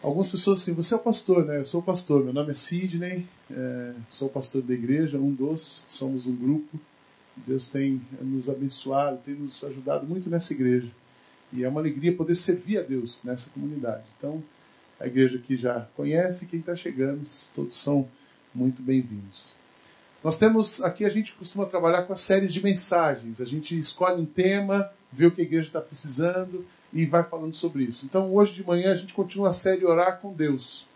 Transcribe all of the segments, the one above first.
Algumas pessoas assim, você é pastor, né? Eu sou pastor, meu nome é Sidney, é, sou pastor da igreja, um dos, somos um grupo. Deus tem nos abençoado, tem nos ajudado muito nessa igreja. E é uma alegria poder servir a Deus nessa comunidade. Então, a igreja aqui já conhece, quem está chegando, todos são muito bem-vindos. Nós temos aqui, a gente costuma trabalhar com as séries de mensagens. A gente escolhe um tema, vê o que a igreja está precisando e vai falando sobre isso. Então, hoje de manhã, a gente continua a série Orar com Deus.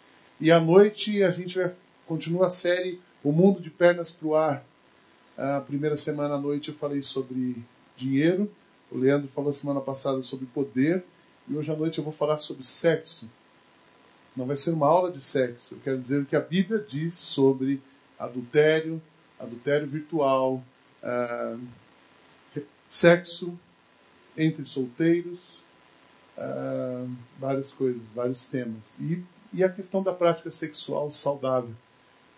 E à noite, a gente vai, continua a série O Mundo de Pernas para o Ar. A primeira semana à noite eu falei sobre dinheiro. O Leandro falou semana passada sobre poder. E hoje à noite eu vou falar sobre sexo. Não vai ser uma aula de sexo. Eu quero dizer o que a Bíblia diz sobre adultério, adultério virtual, uh, sexo entre solteiros, uh, várias coisas, vários temas. E, e a questão da prática sexual saudável.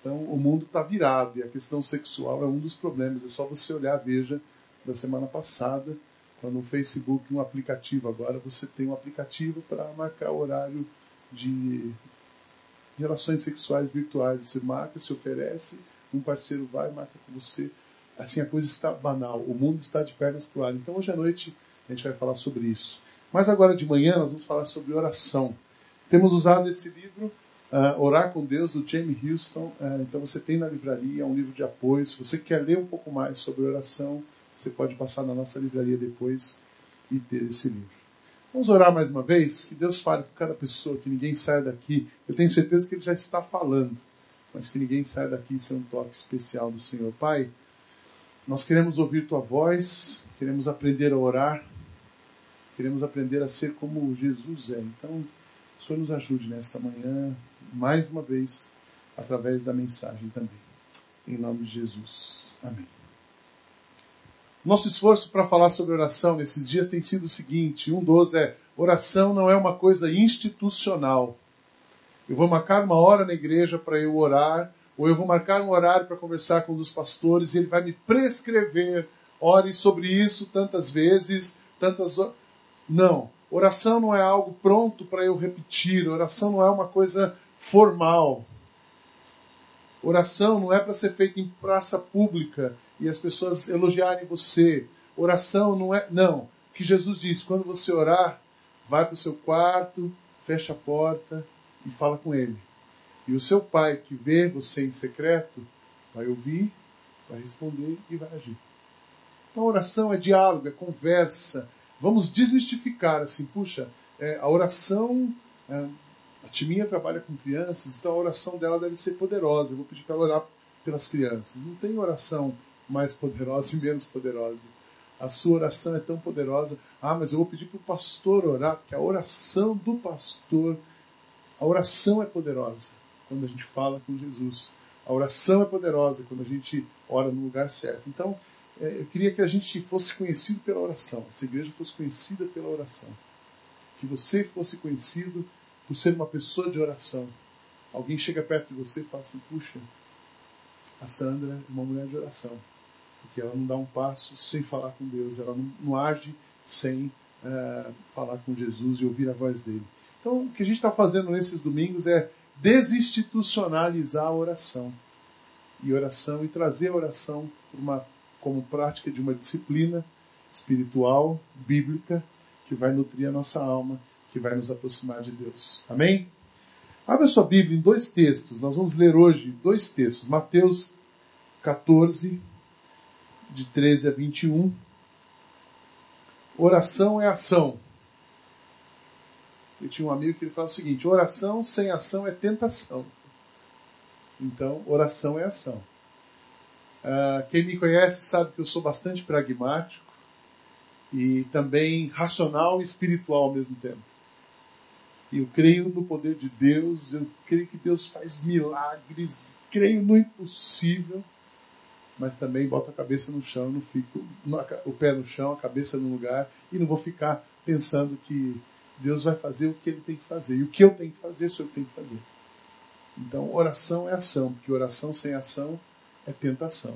Então, o mundo está virado e a questão sexual é um dos problemas. É só você olhar, veja, da semana passada, quando o Facebook, um aplicativo, agora você tem um aplicativo para marcar o horário de relações sexuais virtuais. Você marca, se oferece, um parceiro vai, marca com você. Assim, a coisa está banal. O mundo está de pernas para o ar. Então, hoje à noite, a gente vai falar sobre isso. Mas agora de manhã, nós vamos falar sobre oração. Temos usado esse livro, uh, Orar com Deus, do Jamie Houston. Uh, então, você tem na livraria, é um livro de apoio. Se você quer ler um pouco mais sobre oração, você pode passar na nossa livraria depois e ter esse livro. Vamos orar mais uma vez? Que Deus fale com cada pessoa, que ninguém saia daqui. Eu tenho certeza que Ele já está falando, mas que ninguém saia daqui sem um toque especial do Senhor. Pai, nós queremos ouvir Tua voz, queremos aprender a orar, queremos aprender a ser como Jesus é. Então, o Senhor nos ajude nesta manhã, mais uma vez, através da mensagem também. Em nome de Jesus. Amém. Nosso esforço para falar sobre oração nesses dias tem sido o seguinte: um dos é oração não é uma coisa institucional. Eu vou marcar uma hora na igreja para eu orar, ou eu vou marcar um horário para conversar com um dos pastores e ele vai me prescrever, ore sobre isso tantas vezes, tantas. Não. Oração não é algo pronto para eu repetir, oração não é uma coisa formal. Oração não é para ser feita em praça pública e as pessoas elogiarem você. Oração não é. Não. O que Jesus diz: quando você orar, vai para o seu quarto, fecha a porta e fala com ele. E o seu pai, que vê você em secreto, vai ouvir, vai responder e vai agir. Então, oração é diálogo, é conversa. Vamos desmistificar assim, puxa, é, a oração. É, a Timinha trabalha com crianças, então a oração dela deve ser poderosa. Eu vou pedir para ela orar pelas crianças. Não tem oração mais poderosa e menos poderosa. A sua oração é tão poderosa. Ah, mas eu vou pedir para o pastor orar, porque a oração do pastor, a oração é poderosa quando a gente fala com Jesus. A oração é poderosa quando a gente ora no lugar certo. Então, eu queria que a gente fosse conhecido pela oração, essa igreja fosse conhecida pela oração. Que você fosse conhecido por ser uma pessoa de oração. Alguém chega perto de você e fala assim: puxa, a Sandra é uma mulher de oração porque ela não dá um passo sem falar com Deus, ela não, não age sem uh, falar com Jesus e ouvir a voz dele. Então, o que a gente está fazendo nesses domingos é desinstitucionalizar a oração. E oração e trazer a oração uma, como prática de uma disciplina espiritual, bíblica, que vai nutrir a nossa alma, que vai nos aproximar de Deus. Amém? Abra sua Bíblia em dois textos. Nós vamos ler hoje dois textos. Mateus 14, de 13 a 21. Oração é ação. Eu tinha um amigo que ele fala o seguinte: oração sem ação é tentação. Então, oração é ação. Uh, quem me conhece sabe que eu sou bastante pragmático e também racional e espiritual ao mesmo tempo. Eu creio no poder de Deus, eu creio que Deus faz milagres, creio no impossível mas também boto a cabeça no chão, não fico o pé no chão, a cabeça no lugar e não vou ficar pensando que Deus vai fazer o que ele tem que fazer. E o que eu tenho que fazer, sou eu tenho que fazer. Então, oração é ação, porque oração sem ação é tentação.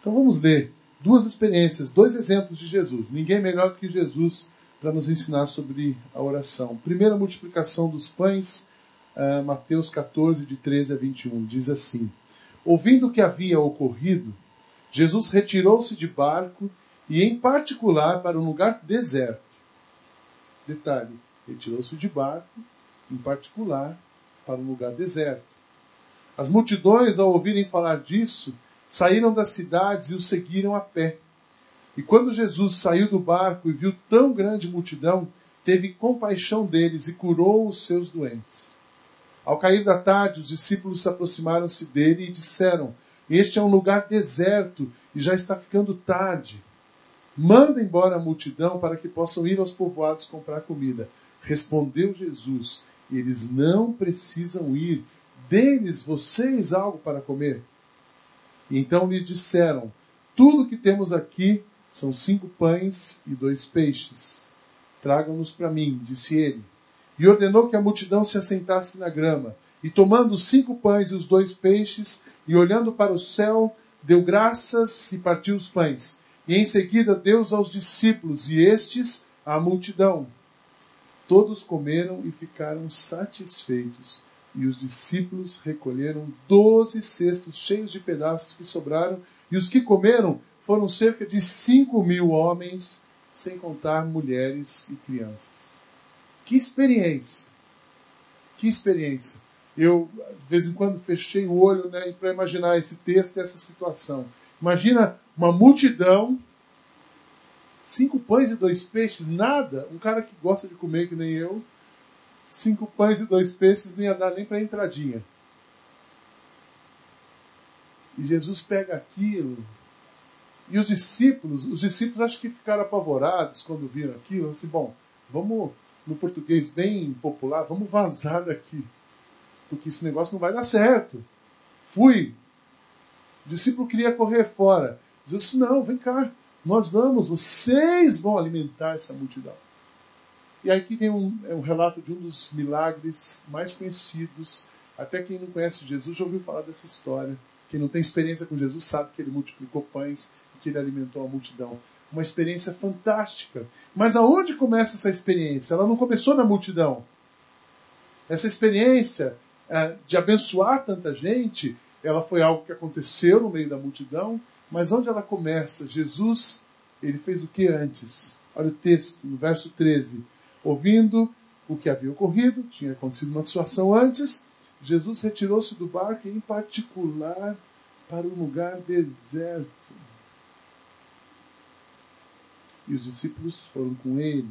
Então, vamos ler duas experiências, dois exemplos de Jesus. Ninguém melhor do que Jesus para nos ensinar sobre a oração. Primeira multiplicação dos pães, uh, Mateus 14, de 13 a 21. Diz assim: Ouvindo o que havia ocorrido, Jesus retirou-se de barco e, em particular, para um lugar deserto. Detalhe: retirou-se de barco, em particular, para um lugar deserto. As multidões, ao ouvirem falar disso, saíram das cidades e o seguiram a pé. E quando Jesus saiu do barco e viu tão grande multidão, teve compaixão deles e curou os seus doentes. Ao cair da tarde, os discípulos se aproximaram-se dele e disseram: Este é um lugar deserto e já está ficando tarde. Manda embora a multidão para que possam ir aos povoados comprar comida. Respondeu Jesus: Eles não precisam ir. Deles vocês algo para comer. Então lhe disseram: Tudo que temos aqui são cinco pães e dois peixes. Tragam-nos para mim, disse ele. E ordenou que a multidão se assentasse na grama. E tomando os cinco pães e os dois peixes, e olhando para o céu, deu graças e partiu os pães. E em seguida deu-os aos discípulos, e estes à multidão. Todos comeram e ficaram satisfeitos. E os discípulos recolheram doze cestos cheios de pedaços que sobraram, e os que comeram foram cerca de cinco mil homens, sem contar mulheres e crianças. Que experiência! Que experiência! Eu, de vez em quando, fechei o olho né, para imaginar esse texto e essa situação. Imagina uma multidão, cinco pães e dois peixes, nada. Um cara que gosta de comer que nem eu, cinco pães e dois peixes não ia dar nem para entradinha. E Jesus pega aquilo, e os discípulos, os discípulos acho que ficaram apavorados quando viram aquilo, assim, bom, vamos, no português bem popular, vamos vazar daqui, porque esse negócio não vai dar certo. Fui. O discípulo queria correr fora. Jesus disse, não, vem cá, nós vamos, vocês vão alimentar essa multidão. E aqui tem um, é um relato de um dos milagres mais conhecidos. Até quem não conhece Jesus já ouviu falar dessa história. Quem não tem experiência com Jesus sabe que ele multiplicou pães que ele alimentou a multidão. Uma experiência fantástica. Mas aonde começa essa experiência? Ela não começou na multidão. Essa experiência é, de abençoar tanta gente, ela foi algo que aconteceu no meio da multidão, mas onde ela começa? Jesus, ele fez o que antes? Olha o texto, no verso 13. Ouvindo o que havia ocorrido, tinha acontecido uma situação antes, Jesus retirou-se do barco em particular, para um lugar deserto e os discípulos foram com ele.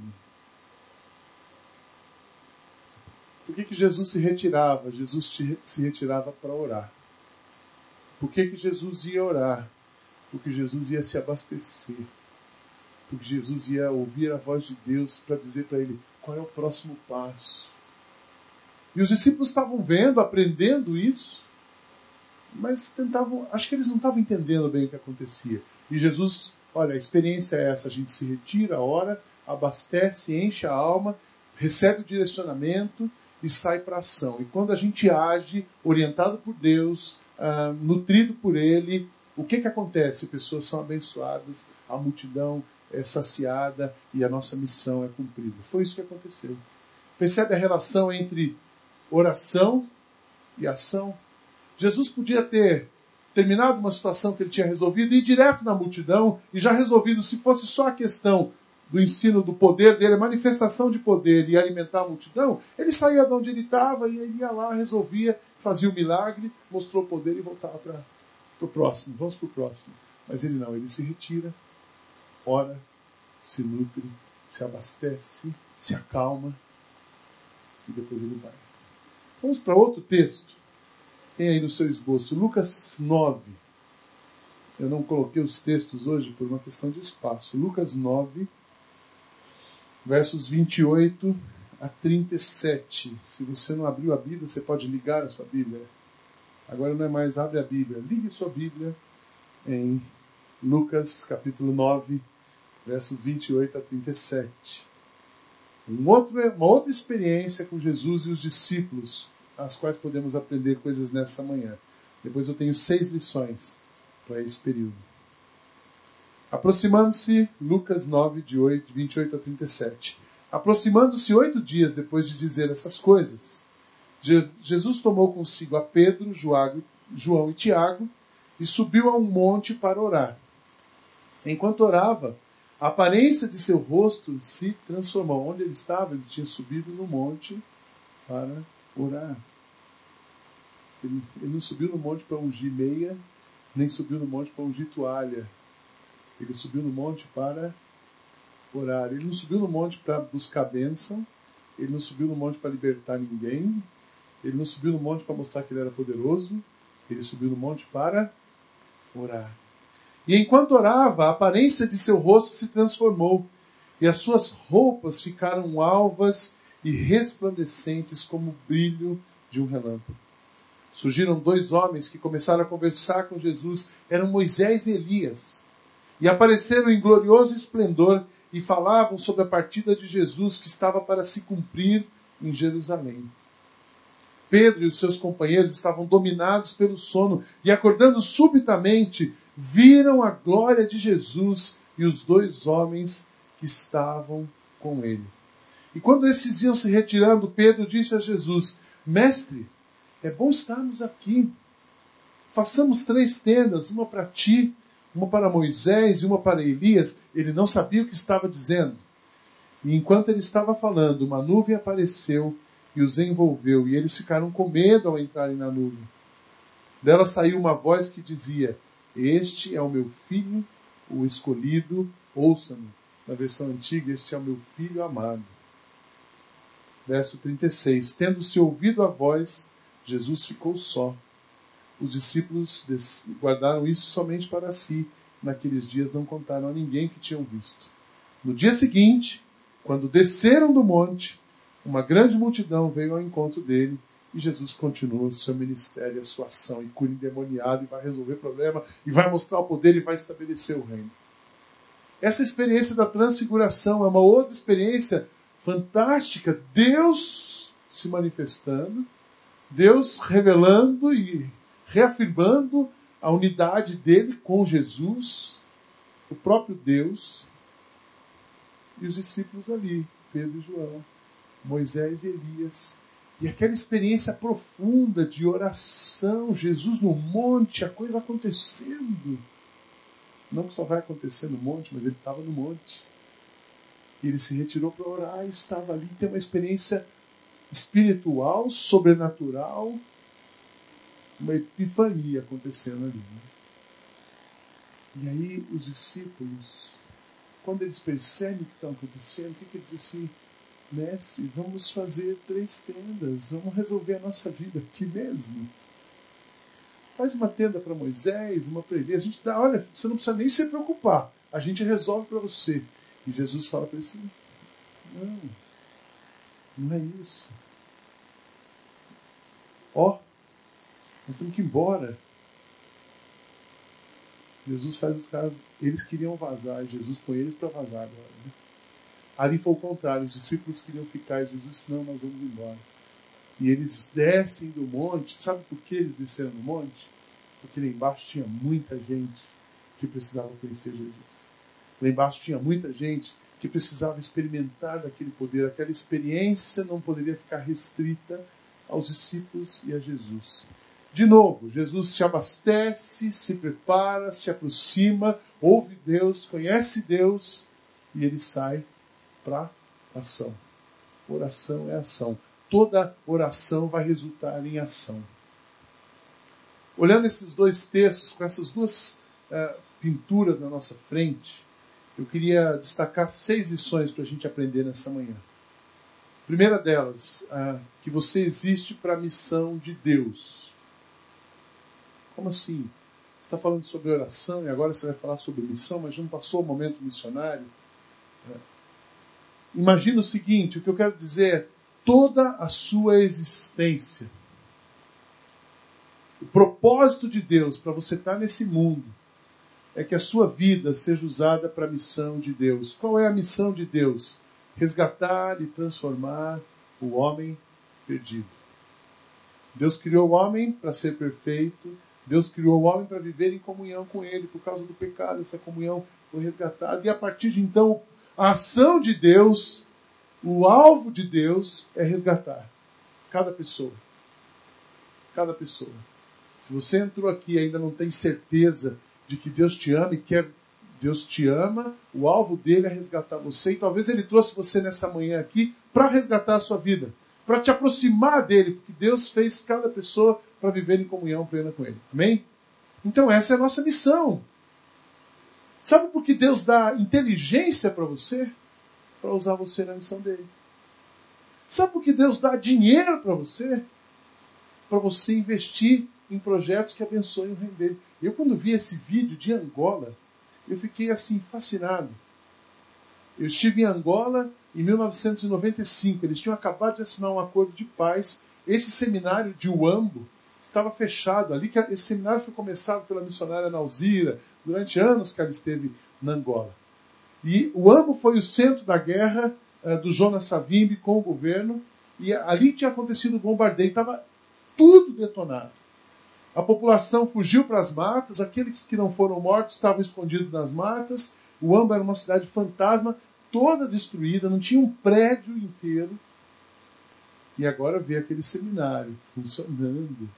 Por que, que Jesus se retirava? Jesus se retirava para orar. Por que, que Jesus ia orar? Porque Jesus ia se abastecer. Porque Jesus ia ouvir a voz de Deus para dizer para ele qual é o próximo passo. E os discípulos estavam vendo, aprendendo isso, mas tentavam, acho que eles não estavam entendendo bem o que acontecia. E Jesus Olha, a experiência é essa: a gente se retira, ora, abastece, enche a alma, recebe o direcionamento e sai para ação. E quando a gente age, orientado por Deus, uh, nutrido por Ele, o que, que acontece? Pessoas são abençoadas, a multidão é saciada e a nossa missão é cumprida. Foi isso que aconteceu. Percebe a relação entre oração e ação? Jesus podia ter terminado uma situação que ele tinha resolvido, ir direto na multidão e já resolvido, se fosse só a questão do ensino do poder dele, manifestação de poder e alimentar a multidão, ele saía de onde ele estava e ele ia lá, resolvia, fazia o milagre, mostrou o poder e voltava para o próximo. Vamos para o próximo. Mas ele não, ele se retira, ora, se nutre, se abastece, se acalma e depois ele vai. Vamos para outro texto tem aí no seu esboço Lucas 9. Eu não coloquei os textos hoje por uma questão de espaço. Lucas 9, versos 28 a 37. Se você não abriu a Bíblia, você pode ligar a sua Bíblia. Agora não é mais abre a Bíblia. Ligue sua Bíblia em Lucas capítulo 9, versos 28 a 37. Um outro, uma outra experiência com Jesus e os discípulos as quais podemos aprender coisas nessa manhã. Depois eu tenho seis lições para esse período. Aproximando-se, Lucas 9, de 8, 28 a 37. Aproximando-se oito dias depois de dizer essas coisas, Jesus tomou consigo a Pedro, João e Tiago e subiu a um monte para orar. Enquanto orava, a aparência de seu rosto se transformou. Onde ele estava, ele tinha subido no monte para orar. Ele, ele não subiu no monte para ungir meia, nem subiu no monte para ungir toalha. Ele subiu no monte para orar. Ele não subiu no monte para buscar bênção. Ele não subiu no monte para libertar ninguém. Ele não subiu no monte para mostrar que ele era poderoso. Ele subiu no monte para orar. E enquanto orava, a aparência de seu rosto se transformou, e as suas roupas ficaram alvas e resplandecentes como o brilho de um relâmpago. Surgiram dois homens que começaram a conversar com Jesus, eram Moisés e Elias, e apareceram em glorioso esplendor e falavam sobre a partida de Jesus que estava para se cumprir em Jerusalém. Pedro e os seus companheiros estavam dominados pelo sono e, acordando subitamente, viram a glória de Jesus e os dois homens que estavam com ele. E quando esses iam se retirando, Pedro disse a Jesus: Mestre, é bom estarmos aqui. Façamos três tendas, uma para ti, uma para Moisés e uma para Elias. Ele não sabia o que estava dizendo. E enquanto ele estava falando, uma nuvem apareceu e os envolveu, e eles ficaram com medo ao entrarem na nuvem. Dela saiu uma voz que dizia: Este é o meu filho, o escolhido, ouça-me. Na versão antiga, este é o meu filho amado. Verso 36: Tendo-se ouvido a voz, Jesus ficou só. Os discípulos guardaram isso somente para si. Naqueles dias não contaram a ninguém que tinham visto. No dia seguinte, quando desceram do monte, uma grande multidão veio ao encontro dele e Jesus continua o seu ministério, a sua ação, e cura endemoniado, e vai resolver problema, e vai mostrar o poder e vai estabelecer o reino. Essa experiência da transfiguração é uma outra experiência fantástica. Deus se manifestando, Deus revelando e reafirmando a unidade dele com Jesus, o próprio Deus, e os discípulos ali, Pedro e João. Moisés e Elias. E aquela experiência profunda de oração, Jesus no monte, a coisa acontecendo. Não que só vai acontecer no monte, mas ele estava no monte. E ele se retirou para orar e estava ali. Tem uma experiência espiritual, sobrenatural, uma epifania acontecendo ali. Né? E aí os discípulos, quando eles percebem o que está acontecendo, o que, que eles dizem assim? Mestre, vamos fazer três tendas, vamos resolver a nossa vida aqui mesmo. Faz uma tenda para Moisés, uma para Elias. A gente dá, olha, você não precisa nem se preocupar, a gente resolve para você. E Jesus fala para eles: não, não é isso. Ó, nós temos que ir embora. Jesus faz os caras, eles queriam vazar, Jesus põe eles para vazar agora. Né? Ali foi o contrário, os discípulos queriam ficar e Jesus disse: Não, nós vamos embora. E eles descem do monte. Sabe por que eles desceram do monte? Porque lá embaixo tinha muita gente que precisava conhecer Jesus. Lá embaixo tinha muita gente que precisava experimentar daquele poder. Aquela experiência não poderia ficar restrita aos discípulos e a Jesus. De novo, Jesus se abastece, se prepara, se aproxima, ouve Deus, conhece Deus e ele sai para ação. Oração é ação. Toda oração vai resultar em ação. Olhando esses dois textos, com essas duas uh, pinturas na nossa frente, eu queria destacar seis lições para a gente aprender nessa manhã. primeira delas, uh, que você existe para a missão de Deus. Como assim? Você está falando sobre oração e agora você vai falar sobre missão, mas não passou o momento missionário? Imagina o seguinte: o que eu quero dizer é toda a sua existência. O propósito de Deus para você estar nesse mundo é que a sua vida seja usada para a missão de Deus. Qual é a missão de Deus? Resgatar e transformar o homem perdido. Deus criou o homem para ser perfeito. Deus criou o homem para viver em comunhão com Ele. Por causa do pecado, essa comunhão foi resgatada. E a partir de então, a ação de Deus, o alvo de Deus é resgatar cada pessoa. cada pessoa. Se você entrou aqui e ainda não tem certeza de que Deus te ama e quer Deus te ama, o alvo dele é resgatar você, e talvez ele trouxe você nessa manhã aqui para resgatar a sua vida, para te aproximar dele, porque Deus fez cada pessoa para viver em comunhão plena com ele. Amém? Então essa é a nossa missão. Sabe por que Deus dá inteligência para você? Para usar você na missão dele. Sabe por que Deus dá dinheiro para você? Para você investir em projetos que abençoem o reino dele. Eu, quando vi esse vídeo de Angola, eu fiquei assim, fascinado. Eu estive em Angola em 1995. Eles tinham acabado de assinar um acordo de paz. Esse seminário de Uambo estava fechado. Ali que esse seminário foi começado pela missionária Nauzira, durante anos que ela esteve na Angola. E o Uambo foi o centro da guerra uh, do Jonas Savimbi com o governo. E ali tinha acontecido o bombardeio. Estava tudo detonado. A população fugiu para as matas, aqueles que não foram mortos estavam escondidos nas matas. O Amba era uma cidade fantasma, toda destruída, não tinha um prédio inteiro. E agora vê aquele seminário funcionando.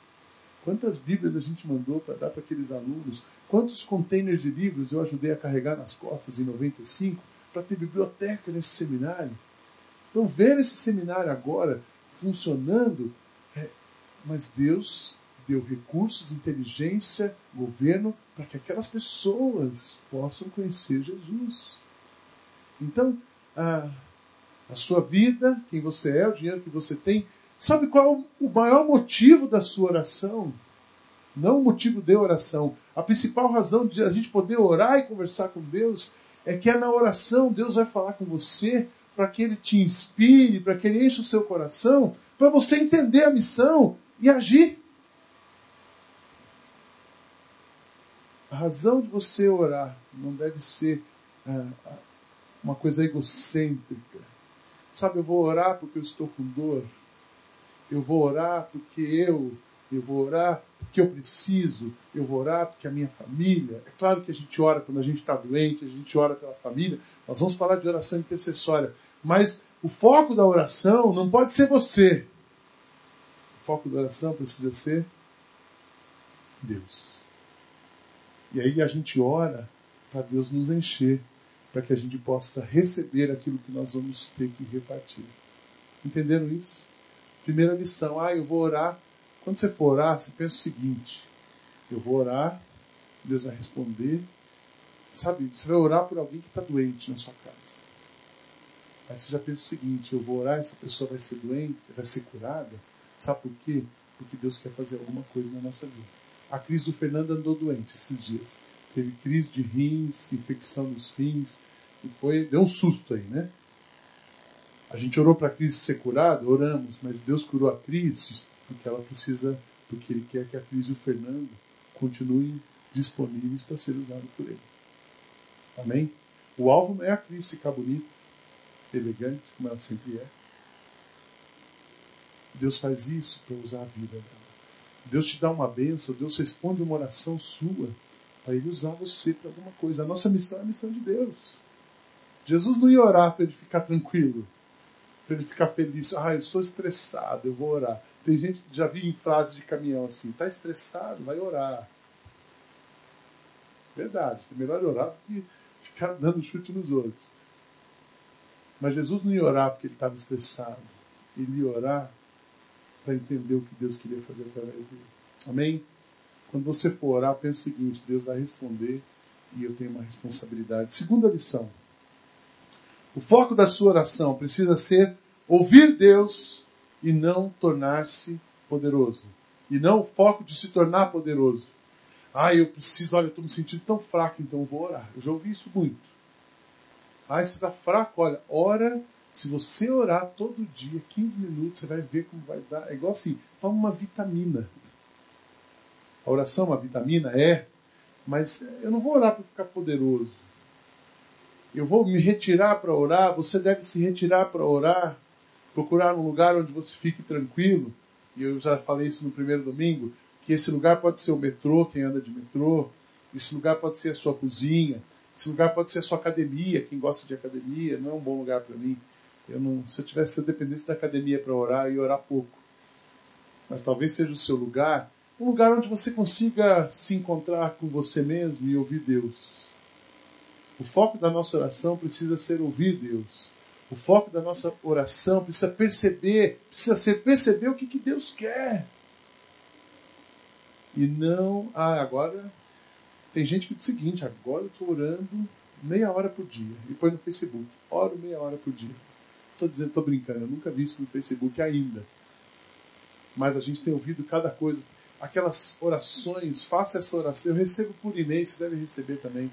Quantas Bíblias a gente mandou para dar para aqueles alunos? Quantos containers de livros eu ajudei a carregar nas costas em 95 para ter biblioteca nesse seminário? Então, ver esse seminário agora funcionando, é, mas Deus deu recursos, inteligência, governo, para que aquelas pessoas possam conhecer Jesus. Então, a, a sua vida, quem você é, o dinheiro que você tem, sabe qual é o maior motivo da sua oração? Não o motivo de oração. A principal razão de a gente poder orar e conversar com Deus é que é na oração Deus vai falar com você para que Ele te inspire, para que Ele enche o seu coração, para você entender a missão e agir. A razão de você orar não deve ser ah, uma coisa egocêntrica. Sabe, eu vou orar porque eu estou com dor. Eu vou orar porque eu. Eu vou orar porque eu preciso. Eu vou orar porque a minha família. É claro que a gente ora quando a gente está doente, a gente ora pela família. Nós vamos falar de oração intercessória. Mas o foco da oração não pode ser você. O foco da oração precisa ser Deus. E aí a gente ora para Deus nos encher, para que a gente possa receber aquilo que nós vamos ter que repartir. Entenderam isso? Primeira lição: ah, eu vou orar. Quando você for orar, você pensa o seguinte: eu vou orar, Deus vai responder. Sabe, você vai orar por alguém que está doente na sua casa. Aí você já pensa o seguinte: eu vou orar, essa pessoa vai ser doente, vai ser curada. Sabe por quê? Porque Deus quer fazer alguma coisa na nossa vida. A crise do Fernando andou doente esses dias. Teve crise de rins, infecção nos rins. E foi, deu um susto aí, né? A gente orou para a crise ser curada, oramos, mas Deus curou a crise porque ela precisa, porque Ele quer que a crise do Fernando continue disponíveis para ser usado por Ele. Amém? O alvo é a crise ficar bonita, elegante, como ela sempre é. Deus faz isso para usar a vida dela. Deus te dá uma benção, Deus responde uma oração sua para Ele usar você para alguma coisa. A nossa missão é a missão de Deus. Jesus não ia orar para ele ficar tranquilo, para ele ficar feliz. Ah, eu estou estressado, eu vou orar. Tem gente que já vi em frase de caminhão assim: está estressado, vai orar. Verdade, é melhor orar do que ficar dando chute nos outros. Mas Jesus não ia orar porque ele estava estressado. Ele ia orar para entender o que Deus queria fazer através dele. Amém? Quando você for orar, pense o seguinte: Deus vai responder e eu tenho uma responsabilidade. Segunda lição: o foco da sua oração precisa ser ouvir Deus e não tornar-se poderoso. E não o foco de se tornar poderoso. Ah, eu preciso, olha, eu estou me sentindo tão fraco, então eu vou orar. Eu já ouvi isso muito. Ah, você está fraco? Olha, ora se você orar todo dia, 15 minutos, você vai ver como vai dar. É igual assim, toma uma vitamina. A oração é uma vitamina? É. Mas eu não vou orar para ficar poderoso. Eu vou me retirar para orar. Você deve se retirar para orar. Procurar um lugar onde você fique tranquilo. E eu já falei isso no primeiro domingo. Que esse lugar pode ser o metrô, quem anda de metrô. Esse lugar pode ser a sua cozinha. Esse lugar pode ser a sua academia, quem gosta de academia. Não é um bom lugar para mim. Eu não, se eu tivesse, se eu dependesse da academia para orar, eu ia orar pouco. mas talvez seja o seu lugar, um lugar onde você consiga se encontrar com você mesmo e ouvir Deus. O foco da nossa oração precisa ser ouvir Deus. O foco da nossa oração precisa perceber, precisa ser perceber o que, que Deus quer. E não, ah, agora tem gente que diz o seguinte, agora eu estou orando meia hora por dia. E põe no Facebook, oro meia hora por dia. Estou dizendo, estou brincando, eu nunca vi isso no Facebook ainda. Mas a gente tem ouvido cada coisa. Aquelas orações, faça essa oração. Eu recebo por e-mail, você deve receber também.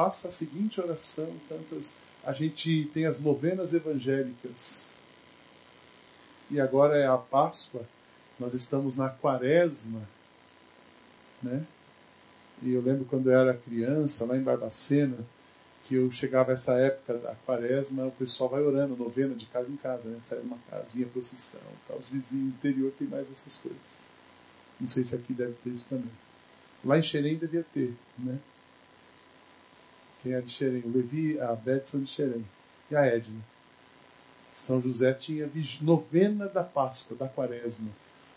Faça a seguinte oração, tantas. A gente tem as novenas evangélicas. E agora é a Páscoa. Nós estamos na quaresma né? E eu lembro quando eu era criança, lá em Barbacena, que eu chegava essa época da quaresma, o pessoal vai orando, novena de casa em casa, né? Sai de uma casa, vinha procissão, tá? os vizinhos do interior tem mais essas coisas. Não sei se aqui deve ter isso também. Lá em Xerém devia ter, né? Quem é de Xerém? O Levi, a Beth são de Xerém. E a Edna. São José tinha novena da Páscoa, da quaresma.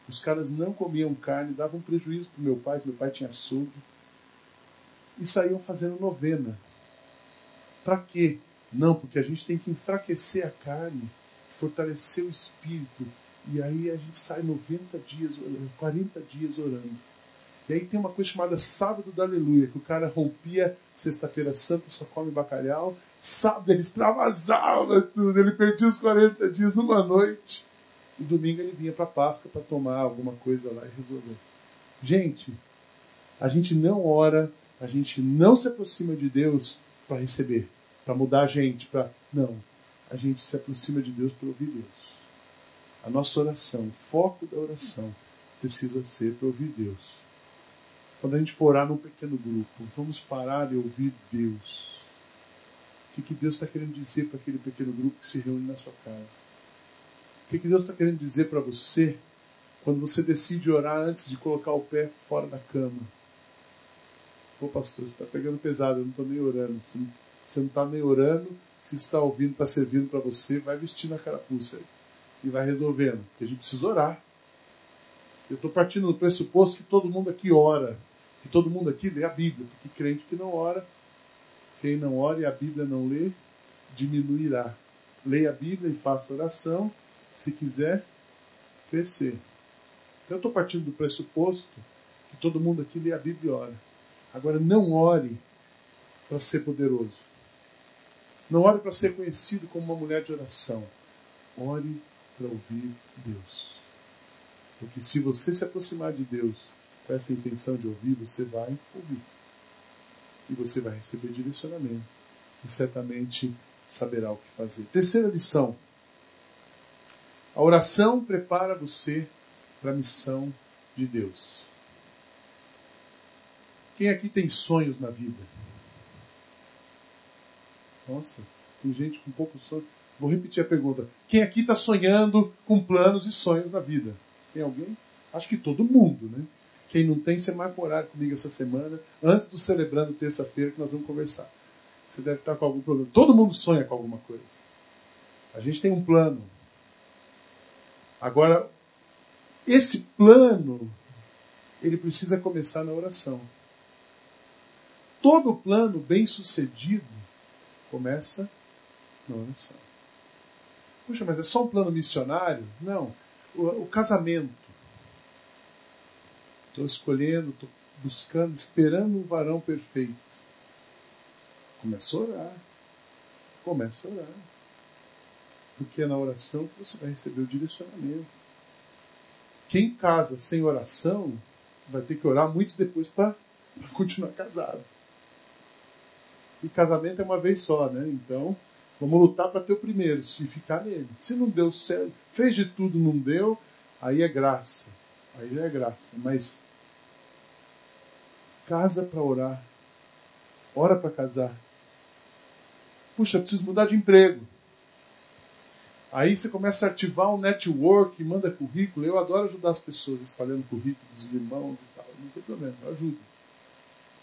Os caras não comiam carne, davam prejuízo para meu pai, que meu pai tinha açougue. E saíam fazendo novena. Para quê? Não, porque a gente tem que enfraquecer a carne, fortalecer o espírito. E aí a gente sai 90 dias, 40 dias orando. E aí tem uma coisa chamada Sábado da Aleluia, que o cara rompia sexta-feira santa, só come bacalhau. Sábado ele extravasava tudo, ele perdia os 40 dias numa noite. E domingo ele vinha para Páscoa para tomar alguma coisa lá e resolver. Gente, a gente não ora, a gente não se aproxima de Deus para receber, para mudar a gente, para não. A gente se aproxima de Deus para ouvir Deus. A nossa oração, o foco da oração precisa ser para ouvir Deus. Quando a gente for orar num pequeno grupo, vamos parar e ouvir Deus. O que, que Deus está querendo dizer para aquele pequeno grupo que se reúne na sua casa? O que Deus está querendo dizer para você quando você decide orar antes de colocar o pé fora da cama? Pô, pastor, você está pegando pesado, eu não estou nem orando. Se você não está nem orando, se está ouvindo, está servindo para você, vai vestindo a carapuça aí. E vai resolvendo. Porque a gente precisa orar. Eu estou partindo do pressuposto que todo mundo aqui ora. Que todo mundo aqui lê a Bíblia. Porque crente que não ora, quem não ora e a Bíblia não lê, diminuirá. Leia a Bíblia e faça oração se quiser crescer. Então eu estou partindo do pressuposto que todo mundo aqui lê a Bíblia e ora. Agora não ore para ser poderoso. Não ore para ser conhecido como uma mulher de oração. Ore para ouvir Deus. Porque se você se aproximar de Deus com essa intenção de ouvir, você vai ouvir. E você vai receber direcionamento. E certamente saberá o que fazer. Terceira lição a oração prepara você para a missão de Deus. Quem aqui tem sonhos na vida? Nossa, tem gente com pouco sonho. Vou repetir a pergunta. Quem aqui está sonhando com planos e sonhos na vida? Tem alguém? Acho que todo mundo, né? Quem não tem, você marca um horário comigo essa semana, antes do celebrando terça-feira, que nós vamos conversar. Você deve estar com algum problema. Todo mundo sonha com alguma coisa. A gente tem um plano, Agora, esse plano, ele precisa começar na oração. Todo plano bem sucedido começa na oração. Puxa, mas é só um plano missionário? Não. O, o casamento. Estou escolhendo, estou buscando, esperando um varão perfeito. Começa a orar. Começa a orar porque é na oração que você vai receber o direcionamento. Quem casa sem oração vai ter que orar muito depois para continuar casado. E casamento é uma vez só, né? Então, vamos lutar para ter o primeiro, se ficar nele. Se não deu certo, fez de tudo, não deu, aí é graça. Aí já é graça. Mas casa para orar. Ora para casar. Puxa, preciso mudar de emprego. Aí você começa a ativar um network, manda currículo. Eu adoro ajudar as pessoas espalhando currículo dos irmãos e tal. Não tem problema, eu ajudo.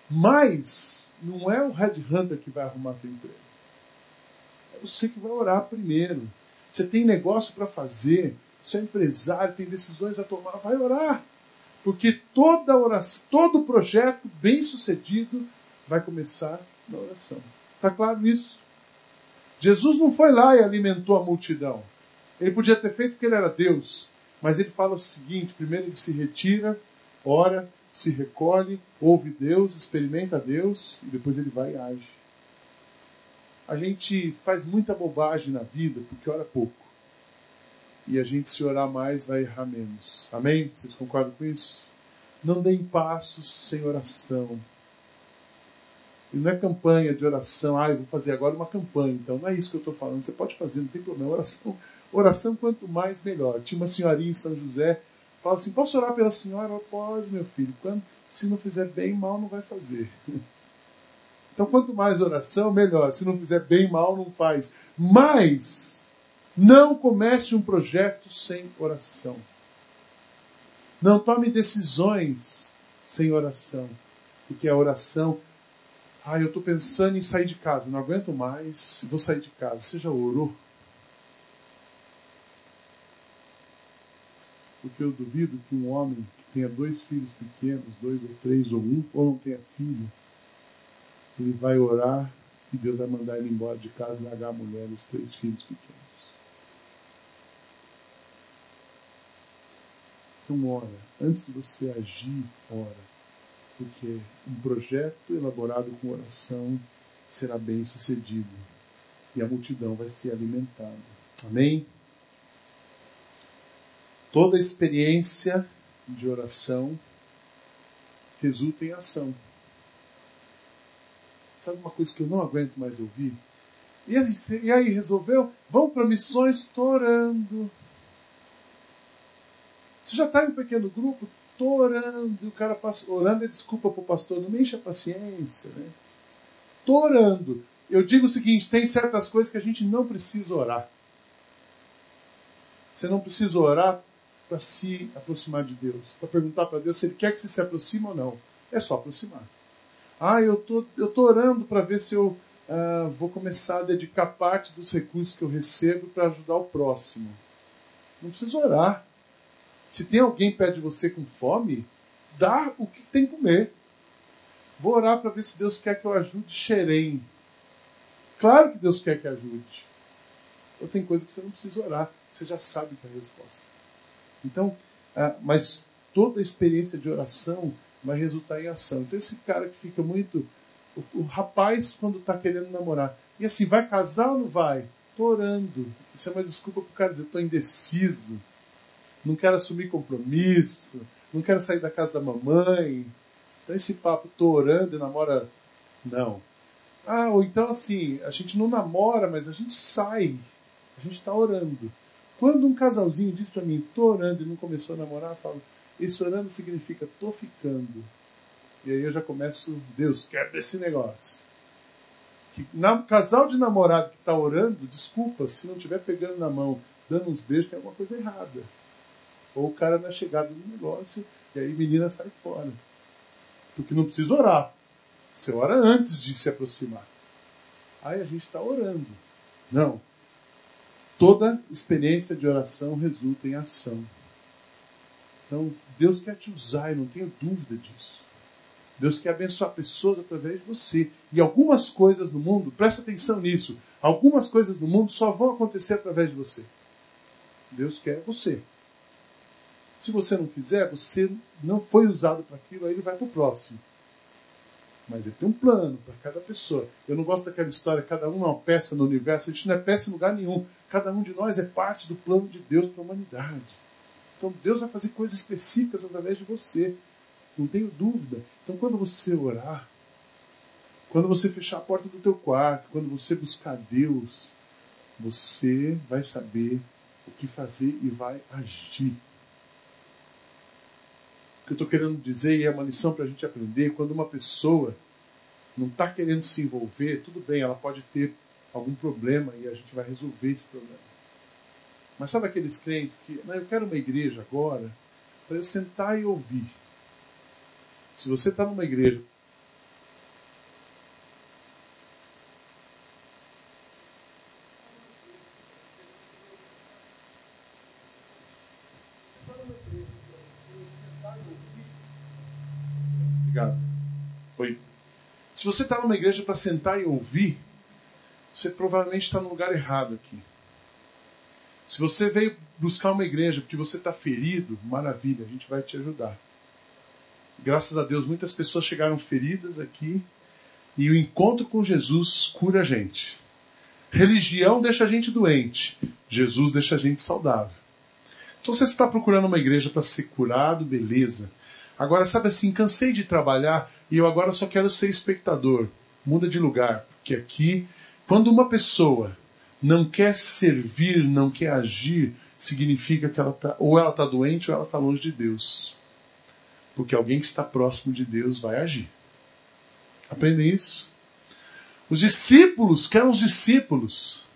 Mas não é o headhunter que vai arrumar teu emprego. É você que vai orar primeiro. Você tem negócio para fazer, você é empresário, tem decisões a tomar, vai orar. Porque toda oração, todo projeto bem sucedido vai começar na oração. Está claro isso? Jesus não foi lá e alimentou a multidão. Ele podia ter feito porque ele era Deus. Mas ele fala o seguinte: primeiro ele se retira, ora, se recolhe, ouve Deus, experimenta Deus e depois ele vai e age. A gente faz muita bobagem na vida porque ora pouco. E a gente, se orar mais, vai errar menos. Amém? Vocês concordam com isso? Não deem passos sem oração. E não é campanha de oração, ah, eu vou fazer agora uma campanha. Então, não é isso que eu estou falando. Você pode fazer, não tem problema. Oração, oração quanto mais, melhor. Tinha uma senhorinha em São José, fala assim: posso orar pela senhora? Pode, meu filho. Quando, se não fizer bem, mal não vai fazer. Então, quanto mais oração, melhor. Se não fizer bem, mal não faz. Mas, não comece um projeto sem oração. Não tome decisões sem oração. Porque a oração ah, eu estou pensando em sair de casa, não aguento mais, vou sair de casa. Você já orou? Porque eu duvido que um homem que tenha dois filhos pequenos, dois ou três ou um, ou não tenha filho, ele vai orar e Deus vai mandar ele embora de casa e largar a mulher e os três filhos pequenos. Então, ora. Antes de você agir, ora porque um projeto elaborado com oração será bem sucedido e a multidão vai ser alimentada. Amém? Toda experiência de oração resulta em ação. Sabe uma coisa que eu não aguento mais ouvir? E aí, resolveu? Vão para missões, estou orando. Você já está em um pequeno grupo? estou orando, e o cara passa, orando é desculpa para o pastor, não me enche a paciência. Né? Estou orando. Eu digo o seguinte: tem certas coisas que a gente não precisa orar. Você não precisa orar para se aproximar de Deus, para perguntar para Deus se Ele quer que você se aproxime ou não. É só aproximar. Ah, eu tô, eu tô orando para ver se eu ah, vou começar a dedicar parte dos recursos que eu recebo para ajudar o próximo. Não precisa orar. Se tem alguém perto de você com fome, dá o que tem que comer. Vou orar para ver se Deus quer que eu ajude Xerém. Claro que Deus quer que ajude. Ou tem coisa que você não precisa orar, você já sabe que é a resposta. Então, ah, mas toda experiência de oração vai resultar em ação. Então, esse cara que fica muito. O, o rapaz, quando está querendo namorar, e assim, vai casar ou não vai? Estou orando. Isso é uma desculpa para o cara dizer: estou indeciso não quero assumir compromisso, não quero sair da casa da mamãe. Então esse papo, tô orando e namora. Não. Ah, ou então assim, a gente não namora, mas a gente sai. A gente está orando. Quando um casalzinho diz para mim, tô orando e não começou a namorar, eu falo, esse orando significa tô ficando. E aí eu já começo, Deus, quebra esse negócio. Que, na, casal de namorado que está orando, desculpa, se não estiver pegando na mão, dando uns beijos, tem alguma coisa errada. Ou o cara na chegada do negócio e aí a menina sai fora. Porque não precisa orar. Você ora antes de se aproximar. Aí a gente está orando. Não. Toda experiência de oração resulta em ação. Então, Deus quer te usar, eu não tenho dúvida disso. Deus quer abençoar pessoas através de você. E algumas coisas no mundo, presta atenção nisso, algumas coisas no mundo só vão acontecer através de você. Deus quer você. Se você não fizer, você não foi usado para aquilo, aí ele vai para o próximo. Mas ele tem um plano para cada pessoa. Eu não gosto daquela história, cada um é uma peça no universo, a gente não é peça em lugar nenhum. Cada um de nós é parte do plano de Deus para a humanidade. Então Deus vai fazer coisas específicas através de você. Não tenho dúvida. Então quando você orar, quando você fechar a porta do teu quarto, quando você buscar Deus, você vai saber o que fazer e vai agir que eu estou querendo dizer, e é uma lição para a gente aprender, quando uma pessoa não está querendo se envolver, tudo bem, ela pode ter algum problema e a gente vai resolver esse problema. Mas sabe aqueles crentes que, não, eu quero uma igreja agora para eu sentar e ouvir. Se você está numa igreja Obrigado. Oi. Se você está numa igreja para sentar e ouvir, você provavelmente está no lugar errado aqui. Se você veio buscar uma igreja porque você está ferido, maravilha, a gente vai te ajudar. Graças a Deus, muitas pessoas chegaram feridas aqui e o encontro com Jesus cura a gente. Religião deixa a gente doente, Jesus deixa a gente saudável. Então, se você está procurando uma igreja para ser curado, beleza. Agora, sabe assim, cansei de trabalhar e eu agora só quero ser espectador. Muda de lugar, porque aqui, quando uma pessoa não quer servir, não quer agir, significa que ela tá, ou ela está doente ou ela está longe de Deus. Porque alguém que está próximo de Deus vai agir. Aprendem isso? Os discípulos, que eram os discípulos,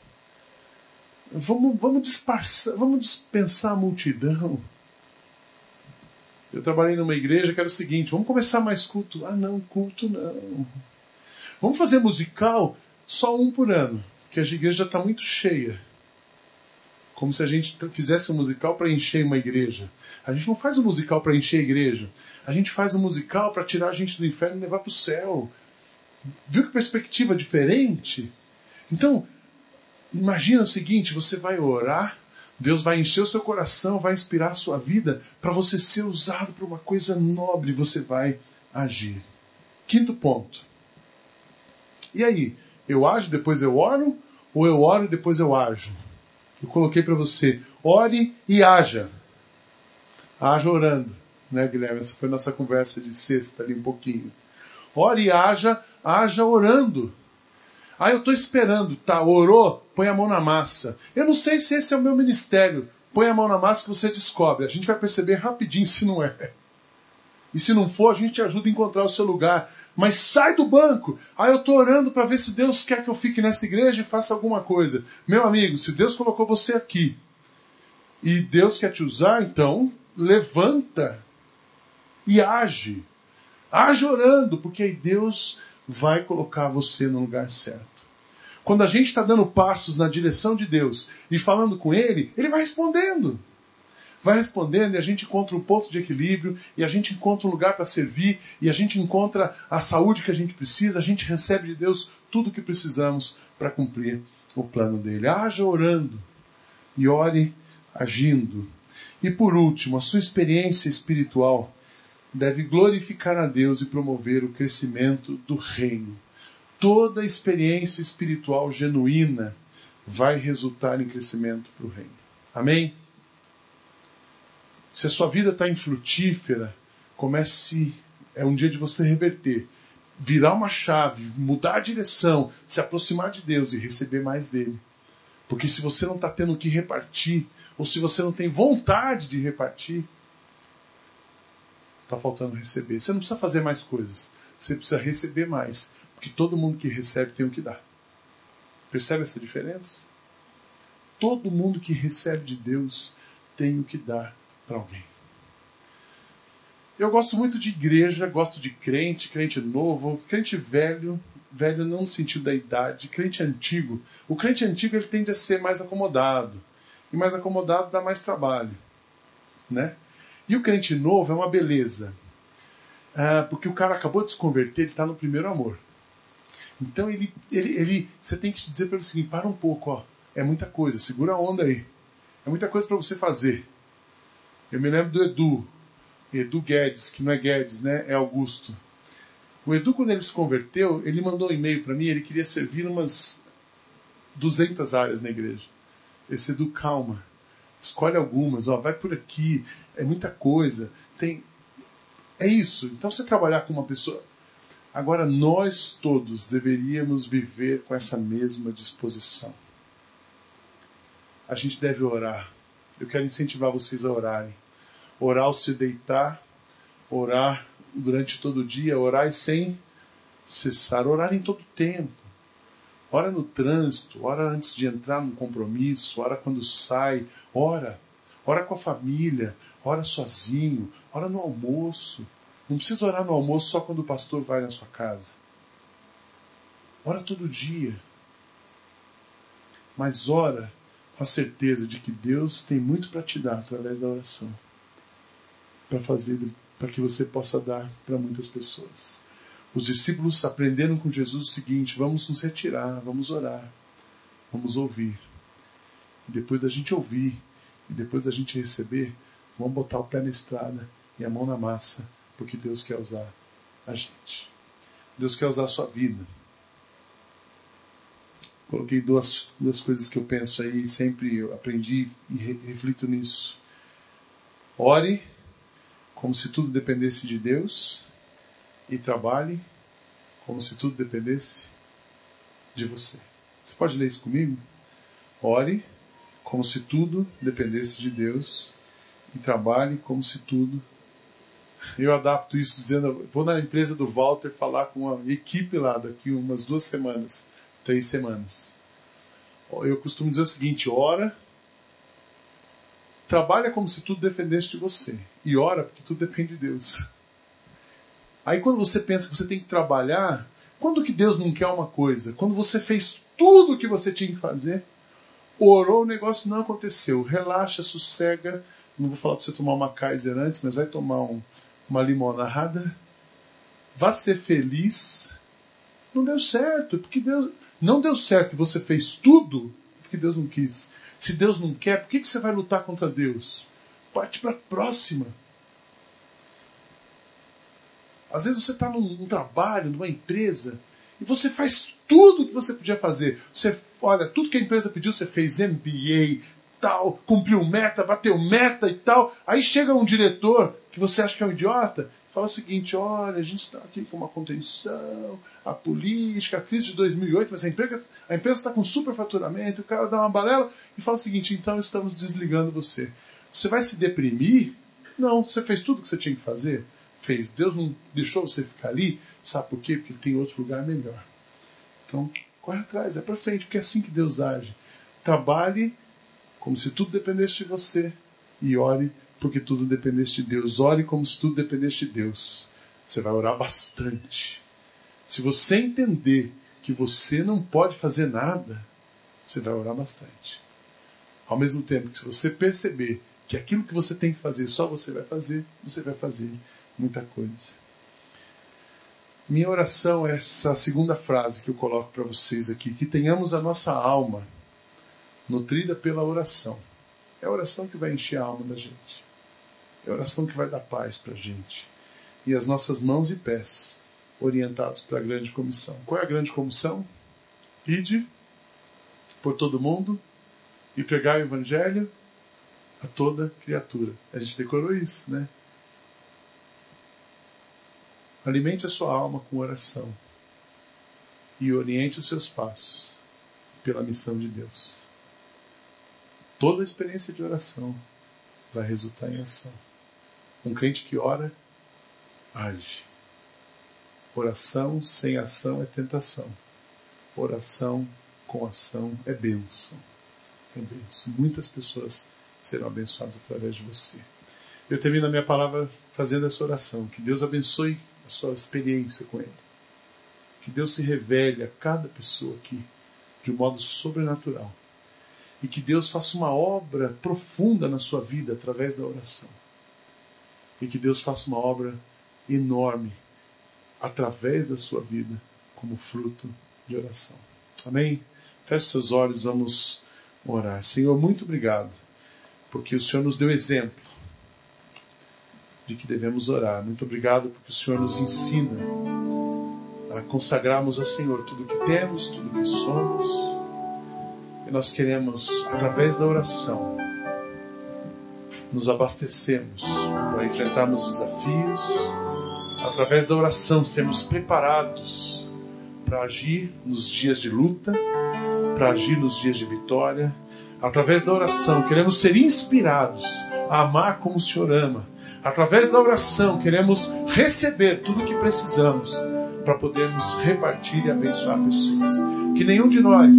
vamos, vamos, vamos dispensar a multidão. Eu trabalhei numa igreja que era o seguinte: vamos começar mais culto. Ah, não, culto não. Vamos fazer musical só um por ano, porque a igreja já está muito cheia. Como se a gente fizesse um musical para encher uma igreja. A gente não faz um musical para encher a igreja. A gente faz um musical para tirar a gente do inferno e levar para o céu. Viu que perspectiva diferente? Então, imagina o seguinte: você vai orar, Deus vai encher o seu coração, vai inspirar a sua vida para você ser usado para uma coisa nobre, você vai agir. Quinto ponto. E aí? Eu ajo, depois eu oro? Ou eu oro e depois eu ajo? Eu coloquei para você: ore e haja. Haja orando, né, Guilherme? Essa foi nossa conversa de sexta ali um pouquinho. Ore e haja haja orando. Ah, eu estou esperando, tá? Orou, põe a mão na massa. Eu não sei se esse é o meu ministério. Põe a mão na massa que você descobre. A gente vai perceber rapidinho se não é. E se não for, a gente te ajuda a encontrar o seu lugar. Mas sai do banco. Ah, eu estou orando para ver se Deus quer que eu fique nessa igreja e faça alguma coisa. Meu amigo, se Deus colocou você aqui e Deus quer te usar, então levanta e age. Age orando, porque aí Deus vai colocar você no lugar certo. Quando a gente está dando passos na direção de Deus e falando com Ele, Ele vai respondendo. Vai respondendo e a gente encontra um ponto de equilíbrio, e a gente encontra um lugar para servir, e a gente encontra a saúde que a gente precisa, a gente recebe de Deus tudo o que precisamos para cumprir o plano dele. Haja orando e ore agindo. E por último, a sua experiência espiritual deve glorificar a Deus e promover o crescimento do reino. Toda experiência espiritual genuína vai resultar em crescimento para o reino. Amém? Se a sua vida está infrutífera, comece. É um dia de você reverter, virar uma chave, mudar a direção, se aproximar de Deus e receber mais dele. Porque se você não está tendo o que repartir, ou se você não tem vontade de repartir, está faltando receber. Você não precisa fazer mais coisas. Você precisa receber mais. Porque todo mundo que recebe tem o que dar. Percebe essa diferença? Todo mundo que recebe de Deus tem o que dar para alguém. Eu gosto muito de igreja, gosto de crente, crente novo, crente velho, velho não no sentido da idade, crente antigo. O crente antigo ele tende a ser mais acomodado. E mais acomodado dá mais trabalho, né? E o crente novo é uma beleza. Ah, porque o cara acabou de se converter, ele está no primeiro amor. Então ele, ele, ele, você tem que te dizer para o seguinte: para um pouco, ó, é muita coisa, segura a onda aí. É muita coisa para você fazer. Eu me lembro do Edu, Edu Guedes, que não é Guedes, né? É Augusto. O Edu, quando ele se converteu, ele mandou um e-mail para mim, ele queria servir umas 200 áreas na igreja. Esse Edu, calma escolhe algumas, ó, vai por aqui, é muita coisa. Tem é isso. Então você trabalhar com uma pessoa Agora nós todos deveríamos viver com essa mesma disposição. A gente deve orar. Eu quero incentivar vocês a orarem. Orar ao se deitar, orar durante todo o dia, orar sem cessar, orar em todo tempo. Ora no trânsito, ora antes de entrar num compromisso, ora quando sai, ora. Ora com a família, ora sozinho, ora no almoço. Não precisa orar no almoço só quando o pastor vai na sua casa. Ora todo dia. Mas ora com a certeza de que Deus tem muito para te dar através da oração. Para fazer para que você possa dar para muitas pessoas. Os discípulos aprenderam com Jesus o seguinte: vamos nos retirar, vamos orar, vamos ouvir. E depois da gente ouvir, e depois da gente receber, vamos botar o pé na estrada e a mão na massa, porque Deus quer usar a gente. Deus quer usar a sua vida. Coloquei duas, duas coisas que eu penso aí, sempre aprendi e reflito nisso. Ore como se tudo dependesse de Deus e trabalhe como se tudo dependesse de você. Você pode ler isso comigo? Ore como se tudo dependesse de Deus e trabalhe como se tudo. Eu adapto isso dizendo: vou na empresa do Walter falar com a equipe lá daqui umas duas semanas, três semanas. Eu costumo dizer o seguinte: ora, trabalha como se tudo dependesse de você e ora porque tudo depende de Deus. Aí quando você pensa que você tem que trabalhar, quando que Deus não quer uma coisa? Quando você fez tudo o que você tinha que fazer, orou, o negócio não aconteceu. Relaxa, sossega. Não vou falar para você tomar uma Kaiser antes, mas vai tomar um, uma limonada. Vá ser feliz. Não deu certo, porque Deus não deu certo e você fez tudo porque Deus não quis. Se Deus não quer, por que, que você vai lutar contra Deus? Parte para a próxima. Às vezes você está num, num, trabalho, numa empresa, e você faz tudo o que você podia fazer. Você, olha, tudo que a empresa pediu, você fez MBA, tal, cumpriu meta, bateu meta e tal. Aí chega um diretor que você acha que é um idiota, fala o seguinte: olha, a gente está aqui com uma contenção, a política, a crise de 2008, mas a empresa a está com superfaturamento. O cara dá uma balela e fala o seguinte: então estamos desligando você. Você vai se deprimir? Não, você fez tudo o que você tinha que fazer fez. Deus não deixou você ficar ali, sabe por quê? Porque ele tem outro lugar melhor. Então, corre atrás, é para frente, porque é assim que Deus age. Trabalhe como se tudo dependesse de você e ore porque tudo dependesse de Deus. Ore como se tudo dependesse de Deus. Você vai orar bastante. Se você entender que você não pode fazer nada, você vai orar bastante. Ao mesmo tempo que se você perceber que aquilo que você tem que fazer só você vai fazer, você vai fazer muita coisa. Minha oração é essa segunda frase que eu coloco para vocês aqui: que tenhamos a nossa alma nutrida pela oração. É a oração que vai encher a alma da gente. É a oração que vai dar paz para a gente. E as nossas mãos e pés orientados para a grande comissão. Qual é a grande comissão? Ide por todo mundo e pregar o evangelho a toda criatura. A gente decorou isso, né? Alimente a sua alma com oração e oriente os seus passos pela missão de Deus. Toda a experiência de oração vai resultar em ação. Um crente que ora, age. Oração sem ação é tentação. Oração com ação é bênção. É bênção. Muitas pessoas serão abençoadas através de você. Eu termino a minha palavra fazendo essa oração. Que Deus abençoe a sua experiência com Ele. Que Deus se revele a cada pessoa aqui de um modo sobrenatural. E que Deus faça uma obra profunda na sua vida através da oração. E que Deus faça uma obra enorme através da sua vida como fruto de oração. Amém? Feche seus olhos, vamos orar. Senhor, muito obrigado, porque o Senhor nos deu exemplo de que devemos orar. Muito obrigado porque o Senhor nos ensina a consagrarmos ao Senhor tudo que temos, tudo que somos. E nós queremos, através da oração, nos abastecermos para enfrentarmos desafios, através da oração, sermos preparados para agir nos dias de luta, para agir nos dias de vitória. Através da oração, queremos ser inspirados a amar como o Senhor ama Através da oração, queremos receber tudo o que precisamos para podermos repartir e abençoar pessoas. Que nenhum de nós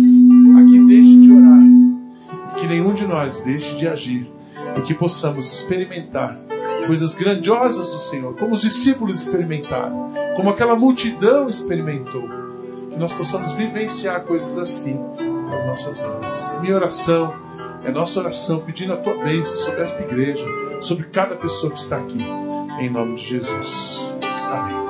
aqui deixe de orar, que nenhum de nós deixe de agir e que possamos experimentar coisas grandiosas do Senhor, como os discípulos experimentaram, como aquela multidão experimentou. Que nós possamos vivenciar coisas assim nas nossas vidas. Minha oração é nossa oração pedindo a tua bênção sobre esta igreja sobre cada pessoa que está aqui. em nome de Jesus. Amém.